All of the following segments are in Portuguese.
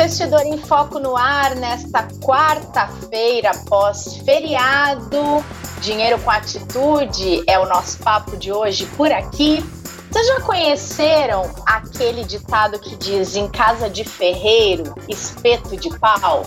Investidor em Foco no ar nesta quarta-feira pós-feriado. Dinheiro com atitude é o nosso papo de hoje por aqui. Vocês já conheceram aquele ditado que diz em casa de ferreiro, espeto de pau?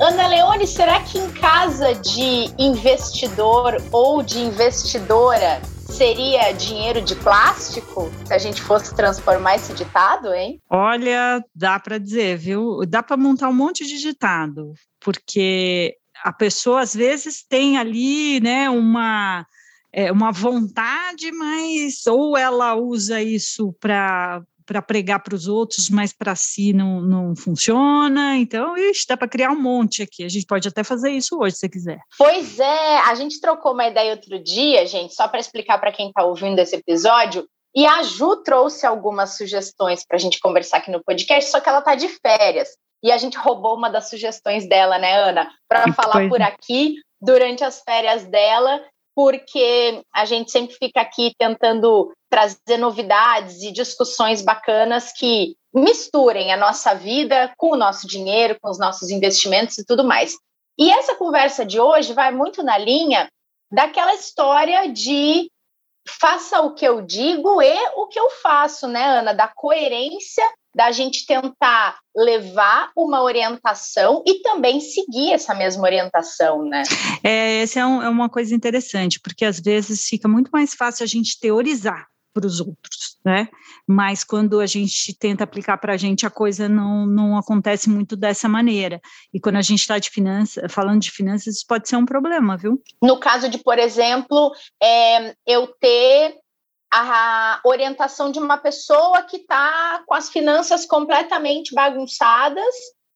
Ana Leone, será que em casa de investidor ou de investidora seria dinheiro de plástico se a gente fosse transformar esse ditado, hein? Olha, dá para dizer, viu? Dá para montar um monte de ditado, porque a pessoa às vezes tem ali, né, uma é, uma vontade, mas ou ela usa isso para para pregar para os outros, mas para si não, não funciona. Então, ixi, dá para criar um monte aqui. A gente pode até fazer isso hoje, se quiser. Pois é, a gente trocou uma ideia outro dia, gente, só para explicar para quem está ouvindo esse episódio. E a Ju trouxe algumas sugestões para a gente conversar aqui no podcast, só que ela está de férias. E a gente roubou uma das sugestões dela, né, Ana? Para falar por aqui durante as férias dela porque a gente sempre fica aqui tentando trazer novidades e discussões bacanas que misturem a nossa vida com o nosso dinheiro, com os nossos investimentos e tudo mais. E essa conversa de hoje vai muito na linha daquela história de faça o que eu digo e o que eu faço, né, Ana? Da coerência da gente tentar levar uma orientação e também seguir essa mesma orientação, né? É, essa é, um, é uma coisa interessante, porque às vezes fica muito mais fácil a gente teorizar para os outros, né? Mas quando a gente tenta aplicar para a gente, a coisa não, não acontece muito dessa maneira. E quando a gente está de falando de finanças, isso pode ser um problema, viu? No caso de, por exemplo, é, eu ter a orientação de uma pessoa que está com as finanças completamente bagunçadas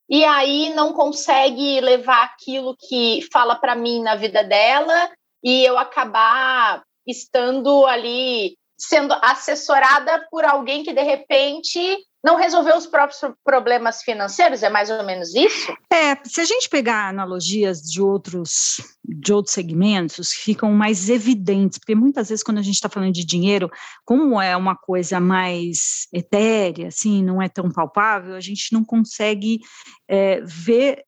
e aí não consegue levar aquilo que fala para mim na vida dela e eu acabar estando ali sendo assessorada por alguém que de repente não resolveu os próprios problemas financeiros, é mais ou menos isso? É, se a gente pegar analogias de outros de outros segmentos, ficam mais evidentes, porque muitas vezes quando a gente está falando de dinheiro, como é uma coisa mais etérea, assim, não é tão palpável, a gente não consegue é, ver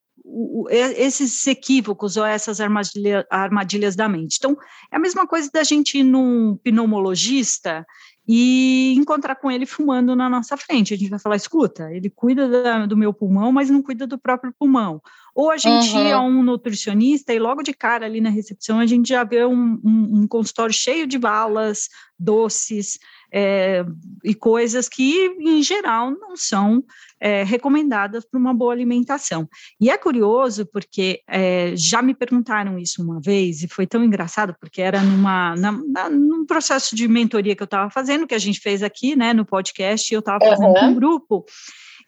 esses equívocos ou essas armadilha, armadilhas da mente. Então, é a mesma coisa da gente ir num pneumologista e encontrar com ele fumando na nossa frente. A gente vai falar: escuta, ele cuida da, do meu pulmão, mas não cuida do próprio pulmão. Ou a gente uhum. ia a um nutricionista e logo de cara ali na recepção a gente já vê um, um, um consultório cheio de balas, doces é, e coisas que, em geral, não são é, recomendadas para uma boa alimentação. E é curioso porque é, já me perguntaram isso uma vez e foi tão engraçado porque era numa, na, na, num processo de mentoria que eu estava fazendo, que a gente fez aqui né, no podcast, e eu estava fazendo uhum. com um grupo.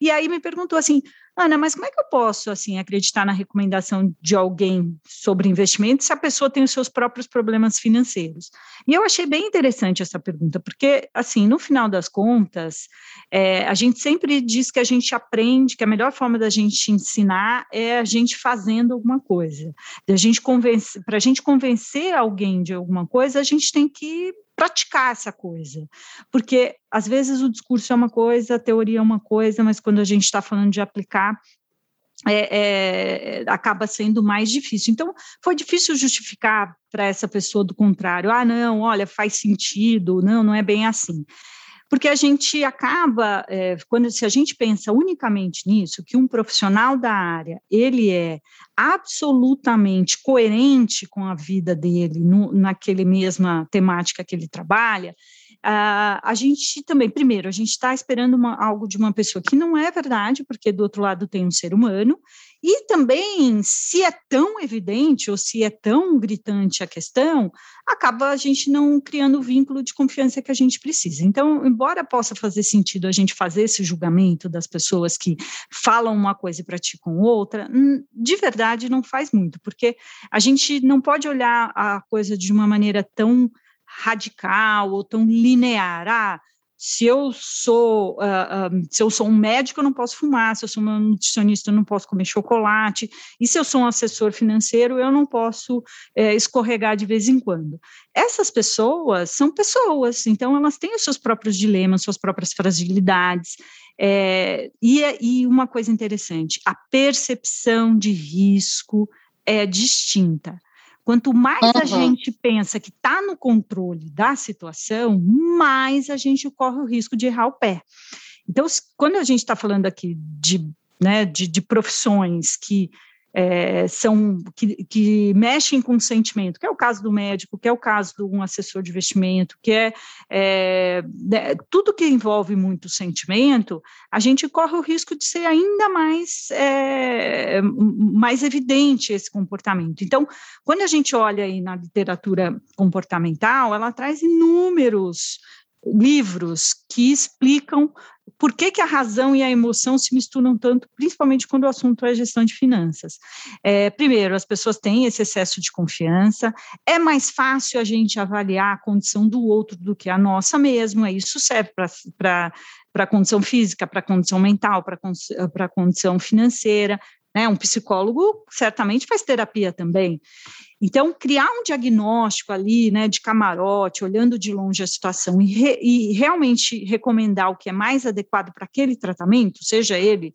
E aí me perguntou assim, Ana, mas como é que eu posso assim acreditar na recomendação de alguém sobre investimento se a pessoa tem os seus próprios problemas financeiros? E eu achei bem interessante essa pergunta, porque assim, no final das contas, é, a gente sempre diz que a gente aprende, que a melhor forma da gente ensinar é a gente fazendo alguma coisa. Gente para a gente convencer alguém de alguma coisa, a gente tem que praticar essa coisa. Porque, às vezes, o discurso é uma coisa, a teoria é uma coisa, mas quando a gente está falando de aplicar, é, é, acaba sendo mais difícil. Então, foi difícil justificar para essa pessoa do contrário. Ah, não, olha, faz sentido, não, não é bem assim porque a gente acaba, é, quando se a gente pensa unicamente nisso, que um profissional da área ele é absolutamente coerente com a vida dele, no, naquele mesma temática que ele trabalha, Uh, a gente também, primeiro, a gente está esperando uma, algo de uma pessoa que não é verdade, porque do outro lado tem um ser humano, e também, se é tão evidente ou se é tão gritante a questão, acaba a gente não criando o vínculo de confiança que a gente precisa. Então, embora possa fazer sentido a gente fazer esse julgamento das pessoas que falam uma coisa e praticam outra, de verdade não faz muito, porque a gente não pode olhar a coisa de uma maneira tão radical ou tão linear. Ah, se eu sou uh, uh, se eu sou um médico, eu não posso fumar, se eu sou uma nutricionista, eu não posso comer chocolate, e se eu sou um assessor financeiro, eu não posso é, escorregar de vez em quando. Essas pessoas são pessoas, então elas têm os seus próprios dilemas, suas próprias fragilidades. É, e, e uma coisa interessante, a percepção de risco é distinta. Quanto mais uhum. a gente pensa que está no controle da situação, mais a gente corre o risco de errar o pé. Então, quando a gente está falando aqui de, né, de, de profissões que é, são que, que, mexem com o sentimento, que é o caso do médico, que é o caso de um assessor de investimento, que é, é né, tudo que envolve muito sentimento, a gente corre o risco de ser ainda mais, é, mais evidente esse comportamento. Então, quando a gente olha aí na literatura comportamental, ela traz inúmeros livros que explicam por que, que a razão e a emoção se misturam tanto, principalmente quando o assunto é gestão de finanças. É, primeiro, as pessoas têm esse excesso de confiança, é mais fácil a gente avaliar a condição do outro do que a nossa mesmo, isso serve para a condição física, para a condição mental, para a condição financeira, né? Um psicólogo certamente faz terapia também. Então, criar um diagnóstico ali, né, de camarote, olhando de longe a situação e, re, e realmente recomendar o que é mais adequado para aquele tratamento, seja ele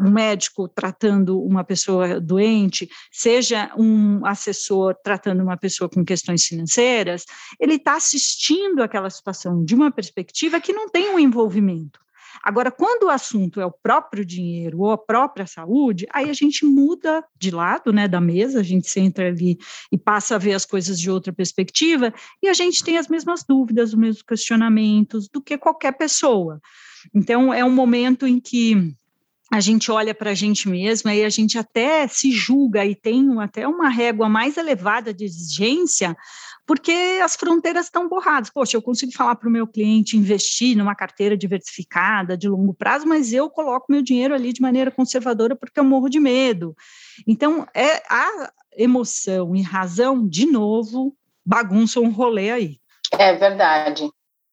um médico tratando uma pessoa doente, seja um assessor tratando uma pessoa com questões financeiras, ele está assistindo aquela situação de uma perspectiva que não tem um envolvimento. Agora, quando o assunto é o próprio dinheiro ou a própria saúde, aí a gente muda de lado, né, da mesa, a gente senta ali e passa a ver as coisas de outra perspectiva, e a gente tem as mesmas dúvidas, os mesmos questionamentos do que qualquer pessoa. Então, é um momento em que a gente olha para a gente mesma e a gente até se julga e tem até uma régua mais elevada de exigência, porque as fronteiras estão borradas. Poxa, eu consigo falar para o meu cliente investir numa carteira diversificada de longo prazo, mas eu coloco meu dinheiro ali de maneira conservadora porque eu morro de medo. Então, é a emoção e razão, de novo, bagunçam um rolê aí. É verdade.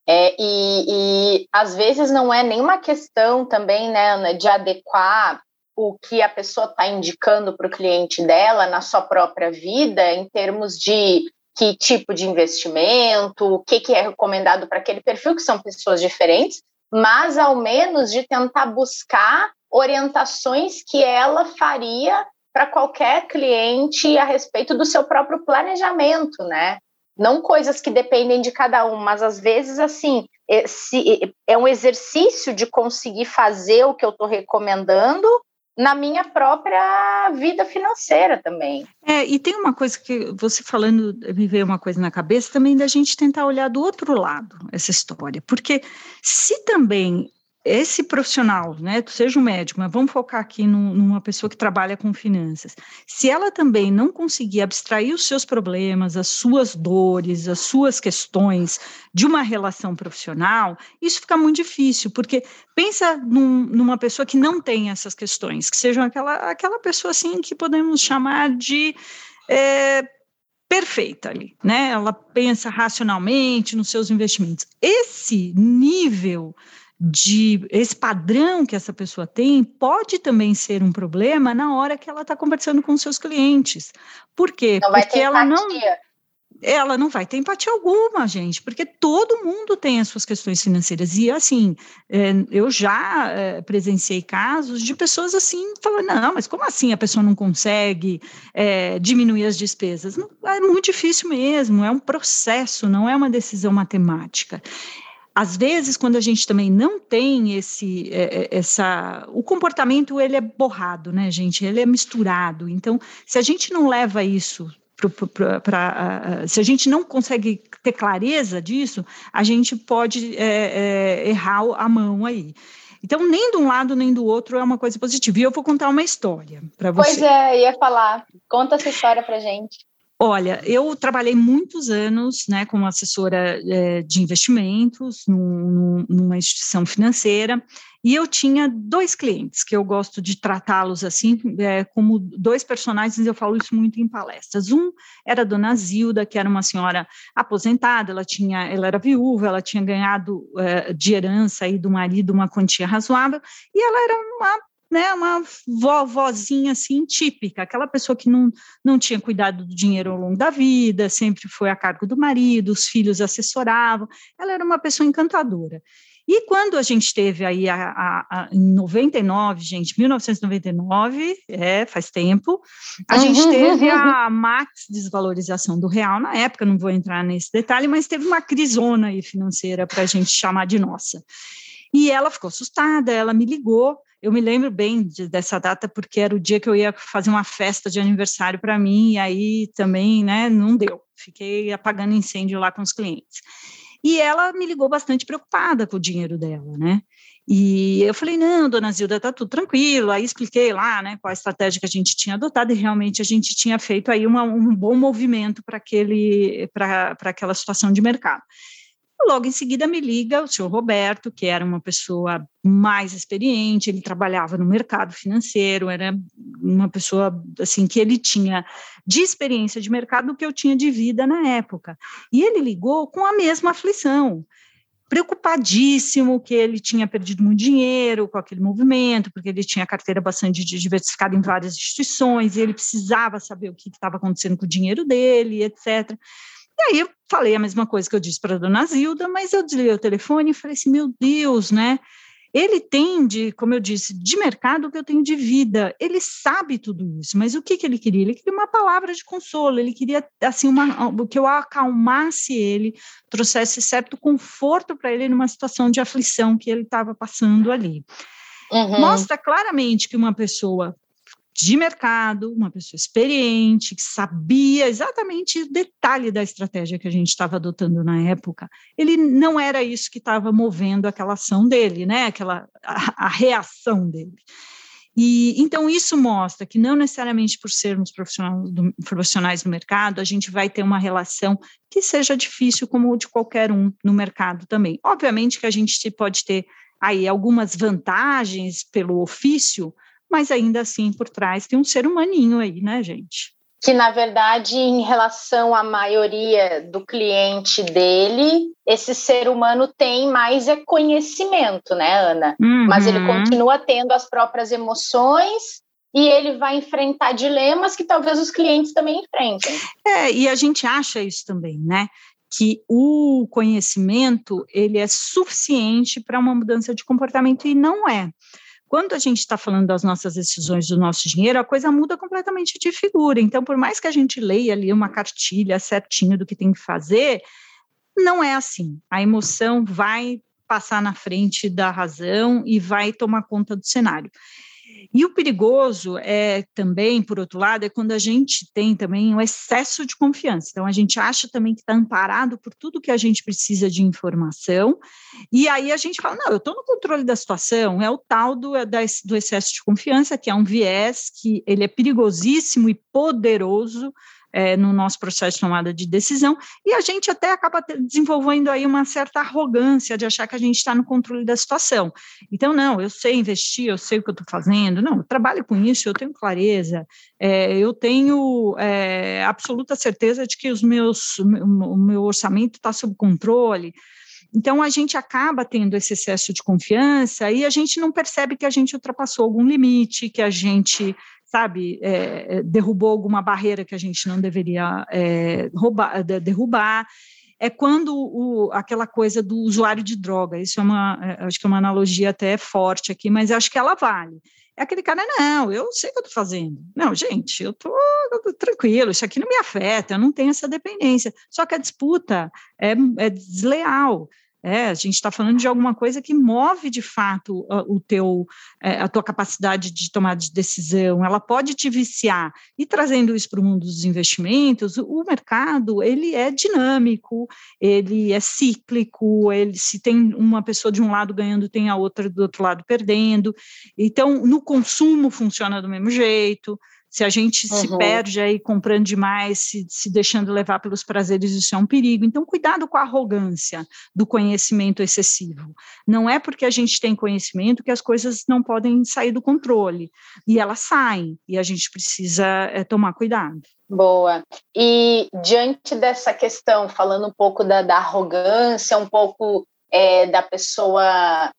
É, e, e às vezes não é nenhuma questão também, né, Ana, de adequar o que a pessoa está indicando para o cliente dela na sua própria vida, em termos de que tipo de investimento, o que, que é recomendado para aquele perfil, que são pessoas diferentes, mas ao menos de tentar buscar orientações que ela faria para qualquer cliente a respeito do seu próprio planejamento, né? não coisas que dependem de cada um, mas às vezes, assim, é um exercício de conseguir fazer o que eu estou recomendando na minha própria vida financeira também. É, e tem uma coisa que você falando, me veio uma coisa na cabeça também da gente tentar olhar do outro lado essa história, porque se também esse profissional, né, seja um médico, mas vamos focar aqui numa pessoa que trabalha com finanças, se ela também não conseguir abstrair os seus problemas, as suas dores, as suas questões de uma relação profissional, isso fica muito difícil, porque pensa num, numa pessoa que não tem essas questões, que seja aquela, aquela pessoa assim que podemos chamar de é, perfeita ali, né? Ela pensa racionalmente nos seus investimentos. Esse nível de esse padrão que essa pessoa tem pode também ser um problema na hora que ela está conversando com seus clientes. Por quê? Não porque ela não ela não vai ter empatia alguma, gente, porque todo mundo tem as suas questões financeiras. E, assim, é, eu já é, presenciei casos de pessoas assim, falando, não, mas como assim a pessoa não consegue é, diminuir as despesas? Não, é muito difícil mesmo, é um processo, não é uma decisão matemática às vezes, quando a gente também não tem esse, é, é, essa, o comportamento ele é borrado, né, gente? Ele é misturado. Então, se a gente não leva isso para, se a gente não consegue ter clareza disso, a gente pode é, é, errar a mão aí. Então, nem de um lado nem do outro é uma coisa positiva. E eu vou contar uma história para você. Pois é, ia falar. Conta essa história para gente. Olha, eu trabalhei muitos anos né, como assessora é, de investimentos num, numa instituição financeira, E eu tinha dois clientes que eu gosto de tratá-los assim, é, como dois personagens, eu falo isso muito em palestras. Um era a dona Zilda, que era uma senhora aposentada, ela tinha, ela era viúva, ela tinha ganhado é, de herança aí do marido uma quantia razoável, e ela era uma né, uma vovozinha assim típica, aquela pessoa que não, não tinha cuidado do dinheiro ao longo da vida, sempre foi a cargo do marido, os filhos assessoravam, ela era uma pessoa encantadora. E quando a gente teve aí a, a, a, em 99, gente, 1999, é, faz tempo, a uhum, gente teve a max desvalorização do real na época, não vou entrar nesse detalhe, mas teve uma crisona aí financeira para a gente chamar de nossa. E ela ficou assustada, ela me ligou, eu me lembro bem de, dessa data porque era o dia que eu ia fazer uma festa de aniversário para mim, e aí também, né, não deu. Fiquei apagando incêndio lá com os clientes. E ela me ligou bastante preocupada com o dinheiro dela, né? E eu falei, não, dona Zilda, tá tudo tranquilo. Aí expliquei lá, né, qual a estratégia que a gente tinha adotado, e realmente a gente tinha feito aí uma, um bom movimento para aquele, para aquela situação de mercado. Logo em seguida me liga o senhor Roberto, que era uma pessoa mais experiente, ele trabalhava no mercado financeiro, era uma pessoa assim que ele tinha de experiência de mercado que eu tinha de vida na época. E ele ligou com a mesma aflição preocupadíssimo que ele tinha perdido muito dinheiro com aquele movimento, porque ele tinha carteira bastante diversificada em várias instituições, e ele precisava saber o que estava acontecendo com o dinheiro dele, etc. E aí eu falei a mesma coisa que eu disse para a dona Zilda, mas eu desliguei o telefone e falei assim, meu Deus, né? Ele tem de, como eu disse, de mercado o que eu tenho de vida. Ele sabe tudo isso, mas o que, que ele queria? Ele queria uma palavra de consolo, ele queria assim uma, que eu acalmasse ele, trouxesse certo conforto para ele numa situação de aflição que ele estava passando ali. Uhum. Mostra claramente que uma pessoa de mercado, uma pessoa experiente, que sabia exatamente o detalhe da estratégia que a gente estava adotando na época, ele não era isso que estava movendo aquela ação dele, né? Aquela a, a reação dele. E então isso mostra que não necessariamente por sermos profissionais do, profissionais do mercado, a gente vai ter uma relação que seja difícil como de qualquer um no mercado também. Obviamente que a gente pode ter aí algumas vantagens pelo ofício, mas ainda assim por trás tem um ser humaninho aí, né, gente? Que na verdade, em relação à maioria do cliente dele, esse ser humano tem mais é conhecimento, né, Ana? Uhum. Mas ele continua tendo as próprias emoções e ele vai enfrentar dilemas que talvez os clientes também enfrentem. É, e a gente acha isso também, né? que o conhecimento ele é suficiente para uma mudança de comportamento e não é. Quando a gente está falando das nossas decisões do nosso dinheiro, a coisa muda completamente de figura. Então, por mais que a gente leia ali uma cartilha certinho do que tem que fazer, não é assim. A emoção vai passar na frente da razão e vai tomar conta do cenário. E o perigoso é também, por outro lado, é quando a gente tem também um excesso de confiança. Então, a gente acha também que está amparado por tudo que a gente precisa de informação, e aí a gente fala: não, eu estou no controle da situação. É o tal do, é do excesso de confiança, que é um viés que ele é perigosíssimo e poderoso é, no nosso processo de tomada de decisão, e a gente até acaba desenvolvendo aí uma certa arrogância de achar que a gente está no controle da situação. Então, não, eu sei investir, eu sei o que eu estou fazendo, não, eu trabalho com isso, eu tenho clareza, é, eu tenho é, absoluta certeza de que os meus, o meu orçamento está sob controle. Então, a gente acaba tendo esse excesso de confiança e a gente não percebe que a gente ultrapassou algum limite, que a gente sabe, é, é, derrubou alguma barreira que a gente não deveria é, roubar, derrubar. É quando o, aquela coisa do usuário de droga, isso é uma, é, acho que é uma analogia até forte aqui, mas acho que ela vale. É aquele cara, não, eu sei o que eu estou fazendo. Não, gente, eu estou tranquilo, isso aqui não me afeta, eu não tenho essa dependência. Só que a disputa é, é desleal. É, a gente está falando de alguma coisa que move de fato o teu, é, a tua capacidade de tomar de decisão. Ela pode te viciar. E trazendo isso para o mundo dos investimentos, o mercado ele é dinâmico, ele é cíclico. Ele se tem uma pessoa de um lado ganhando, tem a outra do outro lado perdendo. Então, no consumo funciona do mesmo jeito Se a gente uhum. se perde aí comprando demais, se, se deixando levar pelos prazeres, isso é um perigo. Então, cuidado com a arrogância do conhecimento excessivo. Não é porque a gente tem conhecimento que as coisas não podem sair do controle. E elas saem, e a gente precisa é, tomar cuidado. Boa. E diante dessa questão, falando um pouco da, da arrogância, um pouco é, da pessoa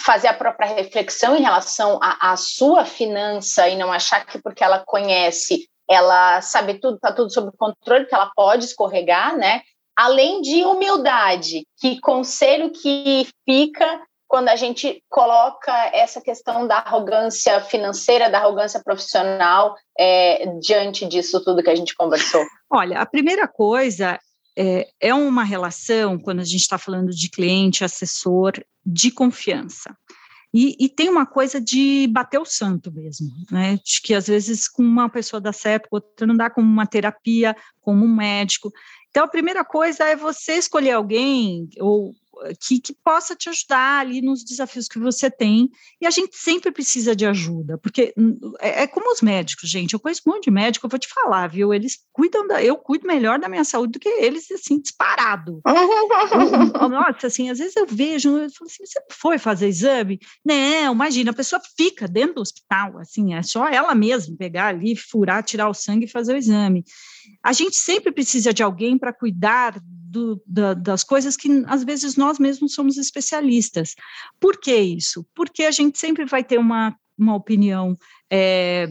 fazer a própria reflexão em relação à sua finança e não achar que porque ela conhece, ela sabe tudo, está tudo sob controle, que ela pode escorregar, né? Além de humildade, que conselho que fica quando a gente coloca essa questão da arrogância financeira, da arrogância profissional, é, diante disso tudo que a gente conversou? Olha, a primeira coisa é, é uma relação, quando a gente está falando de cliente, assessor, de confiança. E, e, tem uma coisa de bater o santo mesmo, né? De que às vezes com uma pessoa dá certo, outra não dá como uma terapia, como um médico. Então, a primeira coisa é você escolher alguém, ou que, que, possa te ajudar ali nos desafios que você tem. E a gente sempre precisa de ajuda, porque hum, é, é, como os médicos, gente. Eu conheço um monte de médico, eu vou te falar, viu? Eles cuidam da. Eu cuido melhor da minha saúde do que eles, assim, disparado. nossa, assim, às vezes eu vejo, eu falo assim, você foi fazer exame? Não, imagina, a pessoa fica dentro do hospital, assim, é só ela mesma pegar ali, furar, tirar o sangue e fazer o exame. A gente sempre precisa de alguém para cuidar do, da, das coisas que às vezes nós mesmos somos especialistas. Por que isso? Porque a gente sempre vai ter uma, uma opinião é,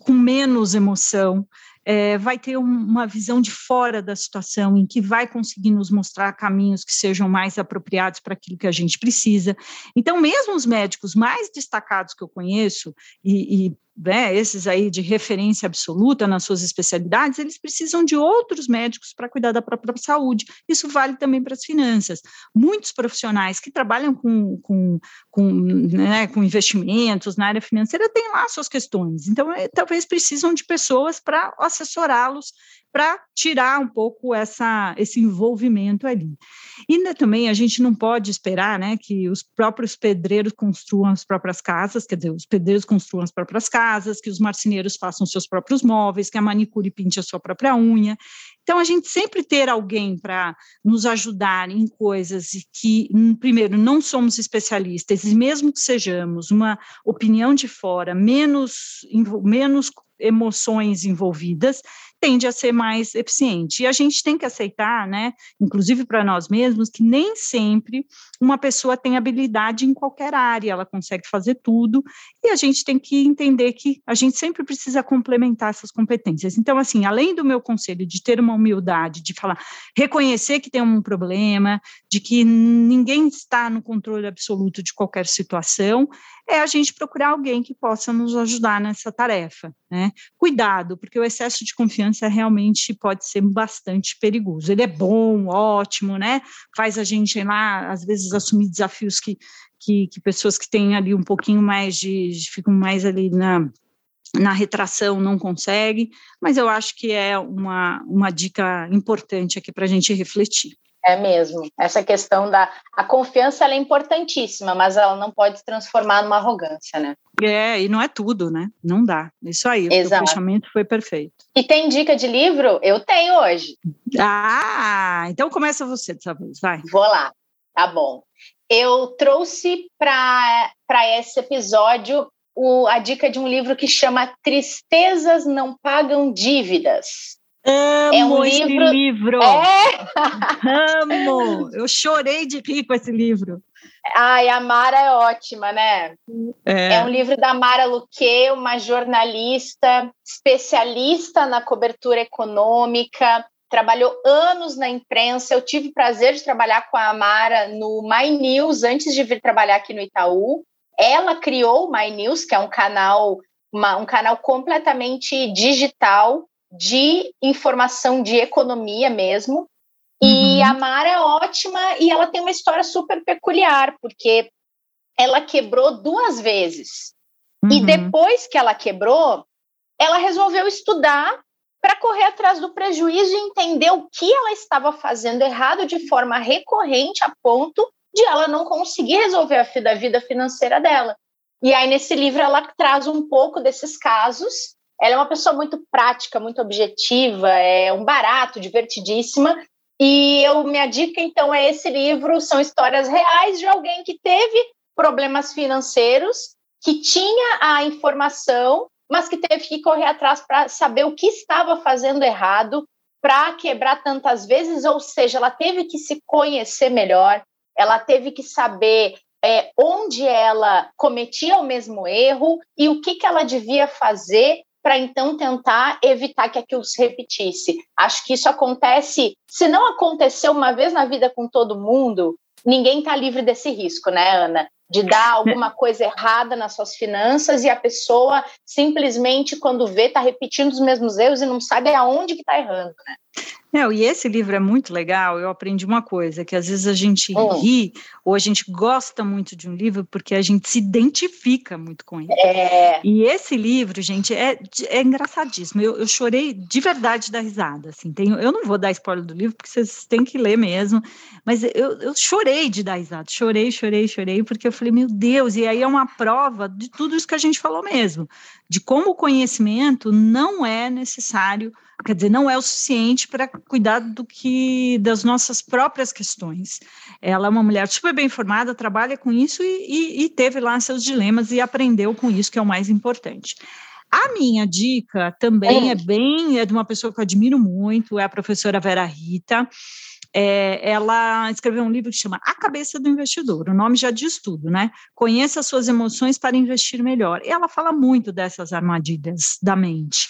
com menos emoção, é, vai ter uma visão de fora da situação, em que vai conseguir nos mostrar caminhos que sejam mais apropriados para aquilo que a gente precisa. Então, mesmo os médicos mais destacados que eu conheço, e, e né, esses aí de referência absoluta nas suas especialidades, eles precisam de outros médicos para cuidar da própria saúde. Isso vale também para as finanças. Muitos profissionais que trabalham com, com, com, né, com investimentos na área financeira têm lá suas questões. Então, é, talvez precisam de pessoas para assessorá-los para tirar um pouco essa, esse envolvimento ali. E também a gente não pode esperar né, que os próprios pedreiros construam as próprias casas, quer dizer, os pedreiros construam as próprias casas, que os marceneiros façam seus próprios móveis, que a manicure pinte a sua própria unha. Então, a gente sempre ter alguém para nos ajudar em coisas que, hum, primeiro, não somos especialistas, e mesmo que sejamos, uma opinião de fora, menos, menos emoções envolvidas, tende a ser mais eficiente. E a gente tem que aceitar, né, inclusive para nós mesmos, que nem sempre uma pessoa tem habilidade em qualquer área, ela consegue fazer tudo, e a gente tem que entender que a gente sempre precisa complementar essas competências. Então, assim, além do meu conselho de ter uma humildade, de falar, reconhecer que tem um problema, de que ninguém está no controle absoluto de qualquer situação, é a gente procurar alguém que possa nos ajudar nessa tarefa, né? Cuidado, porque o excesso de confiança realmente pode ser bastante perigoso. Ele é bom, ótimo, né? Faz a gente lá, às vezes, assumir desafios que, que, que pessoas que têm ali um pouquinho mais de, ficam mais ali na na retração não conseguem, mas eu acho que é uma, uma dica importante aqui para a gente refletir. É mesmo. Essa questão da a confiança é importantíssima, mas ela não pode se transformar numa arrogância, né? É, e não é tudo, né? Não dá. Isso aí, Exato. o fechamento foi perfeito. E tem dica de livro? Eu tenho hoje. Ah, então começa você dessa vez, vai. Vou lá. Tá bom. Eu trouxe para esse episódio o, a dica de um livro que chama Tristezas Não Pagam Dívidas, Amo é um esse livro. livro. É? Amo! Eu chorei de rir com esse livro. Ai, a Mara é ótima, né? É, é um livro da Mara Luque, uma jornalista especialista na cobertura econômica, trabalhou anos na imprensa. Eu tive o prazer de trabalhar com a Mara no My News antes de vir trabalhar aqui no Itaú. Ela criou o My News, que é um canal, uma, um canal completamente digital de informação de economia mesmo. E uhum. a Mara é ótima e ela tem uma história super peculiar, porque ela quebrou duas vezes. Uhum. E depois que ela quebrou, ela resolveu estudar para correr atrás do prejuízo e entender o que ela estava fazendo errado de forma recorrente a ponto de ela não conseguir resolver a da vida financeira dela. E aí nesse livro ela traz um pouco desses casos Ela é uma pessoa muito prática, muito objetiva, é um barato, divertidíssima. E eu, minha dica, então, é esse livro. São histórias reais de alguém que teve problemas financeiros, que tinha a informação, mas que teve que correr atrás para saber o que estava fazendo errado para quebrar tantas vezes. Ou seja, ela teve que se conhecer melhor, ela teve que saber é, onde ela cometia o mesmo erro e o que, que ela devia fazer para então tentar evitar que aquilo se repetisse. Acho que isso acontece, se não aconteceu uma vez na vida com todo mundo, ninguém está livre desse risco, né, Ana? De dar alguma coisa errada nas suas finanças e a pessoa simplesmente, quando vê, está repetindo os mesmos erros e não sabe aonde que está errando, né? Não, e esse livro é muito legal. Eu aprendi uma coisa: que às vezes a gente hum. ri ou a gente gosta muito de um livro porque a gente se identifica muito com ele. É. E esse livro, gente, é, é engraçadíssimo. Eu, eu chorei de verdade da risada. Assim, tenho, eu não vou dar spoiler do livro porque vocês têm que ler mesmo, mas eu, eu chorei de dar risada. Chorei, chorei, chorei, porque eu falei, meu Deus, e aí é uma prova de tudo isso que a gente falou mesmo, de como o conhecimento não é necessário quer dizer, não é o suficiente para cuidar do que das nossas próprias questões. Ela é uma mulher super bem formada, trabalha com isso e, e, e teve lá seus dilemas e aprendeu com isso, que é o mais importante. A minha dica também é, é bem, é de uma pessoa que eu admiro muito, é a professora Vera Rita. É, ela escreveu um livro que chama A Cabeça do Investidor. O nome já diz tudo, né? Conheça suas emoções para investir melhor. E ela fala muito dessas armadilhas da mente.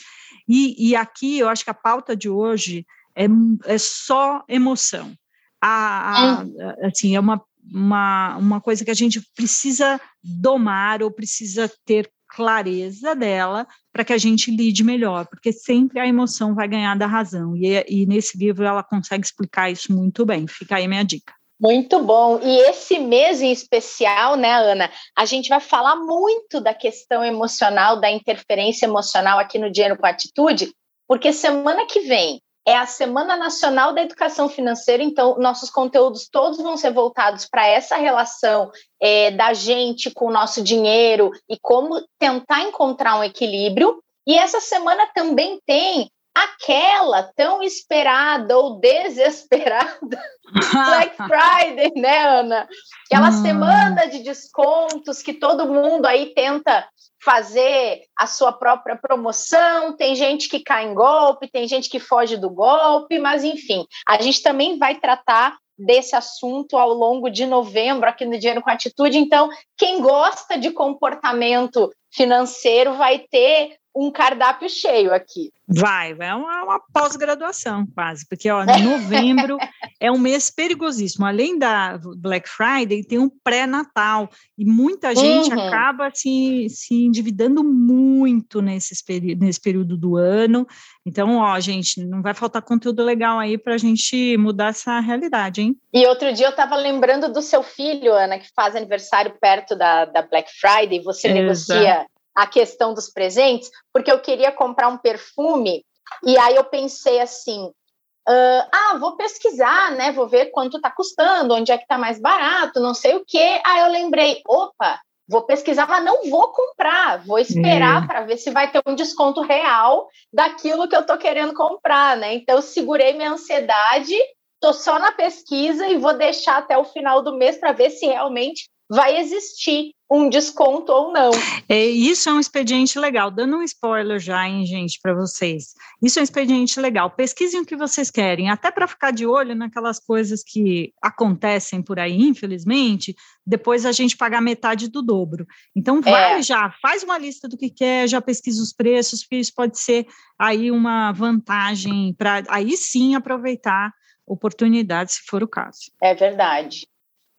E, e aqui eu acho que a pauta de hoje é, é só emoção. A, a, é. assim, é uma, uma, uma coisa que a gente precisa domar ou precisa ter clareza dela para que a gente lide melhor, porque sempre a emoção vai ganhar da razão. E, e nesse livro ela consegue explicar isso muito bem. Fica aí minha dica. Muito bom. E esse mês em especial, né, Ana? A gente vai falar muito da questão emocional, da interferência emocional aqui no Dinheiro com Atitude, porque semana que vem é a Semana Nacional da Educação Financeira, então nossos conteúdos todos vão ser voltados para essa relação é, da gente com o nosso dinheiro e como tentar encontrar um equilíbrio. E essa semana também tem aquela tão esperada ou desesperada Black Friday, né, Ana? Aquela hum. semana de descontos que todo mundo aí tenta fazer a sua própria promoção, tem gente que cai em golpe, tem gente que foge do golpe, mas enfim, a gente também vai tratar desse assunto ao longo de novembro aqui no Dinheiro com Atitude. Então, quem gosta de comportamento financeiro vai ter um cardápio cheio aqui. Vai, é uma, uma pós-graduação quase, porque ó, novembro é um mês perigosíssimo. Além da Black Friday, tem um pré-natal e muita gente uhum. acaba se, se endividando muito nesse, nesse período do ano. Então, ó, gente, não vai faltar conteúdo legal aí para a gente mudar essa realidade, hein? E outro dia eu estava lembrando do seu filho, Ana, que faz aniversário perto da, da Black Friday, você Exato. negocia a questão dos presentes, porque eu queria comprar um perfume e aí eu pensei assim, uh, ah, vou pesquisar, né? Vou ver quanto está custando, onde é que está mais barato, não sei o quê. Aí eu lembrei, opa, vou pesquisar, mas não vou comprar, vou esperar para ver se vai ter um desconto real daquilo que eu estou querendo comprar, né? Então eu segurei minha ansiedade, estou só na pesquisa e vou deixar até o final do mês para ver se realmente vai existir um desconto ou não. É, isso é um expediente legal. Dando um spoiler já, hein, gente, para vocês. Isso é um expediente legal. Pesquisem o que vocês querem, até para ficar de olho naquelas coisas que acontecem por aí, infelizmente. Depois a gente pagar metade do dobro. Então, vai é. já, faz uma lista do que quer, já pesquisa os preços, porque isso pode ser aí uma vantagem para aí sim aproveitar oportunidade, se for o caso. É verdade.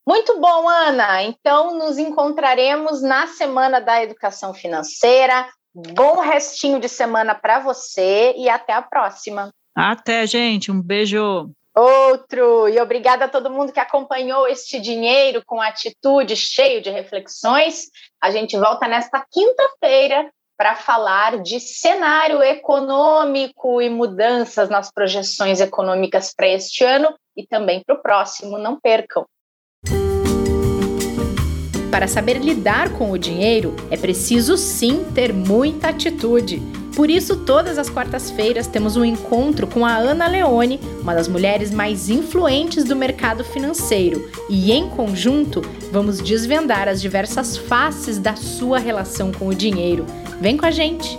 Muito bom, Ana. Então, nos encontraremos na Semana da Educação Financeira. Bom restinho de semana para você e até a próxima. Até, gente. Um beijo. Outro. E obrigada a todo mundo que acompanhou este dinheiro com atitude, cheio de reflexões. A gente volta nesta quinta-feira para falar de cenário econômico e mudanças nas projeções econômicas para este ano e também para o próximo. Não percam. Para saber lidar com o dinheiro, é preciso sim ter muita atitude. Por isso, todas as quartas-feiras temos um encontro com a Ana Leone, uma das mulheres mais influentes do mercado financeiro, e em conjunto vamos desvendar as diversas faces da sua relação com o dinheiro. Vem com a gente!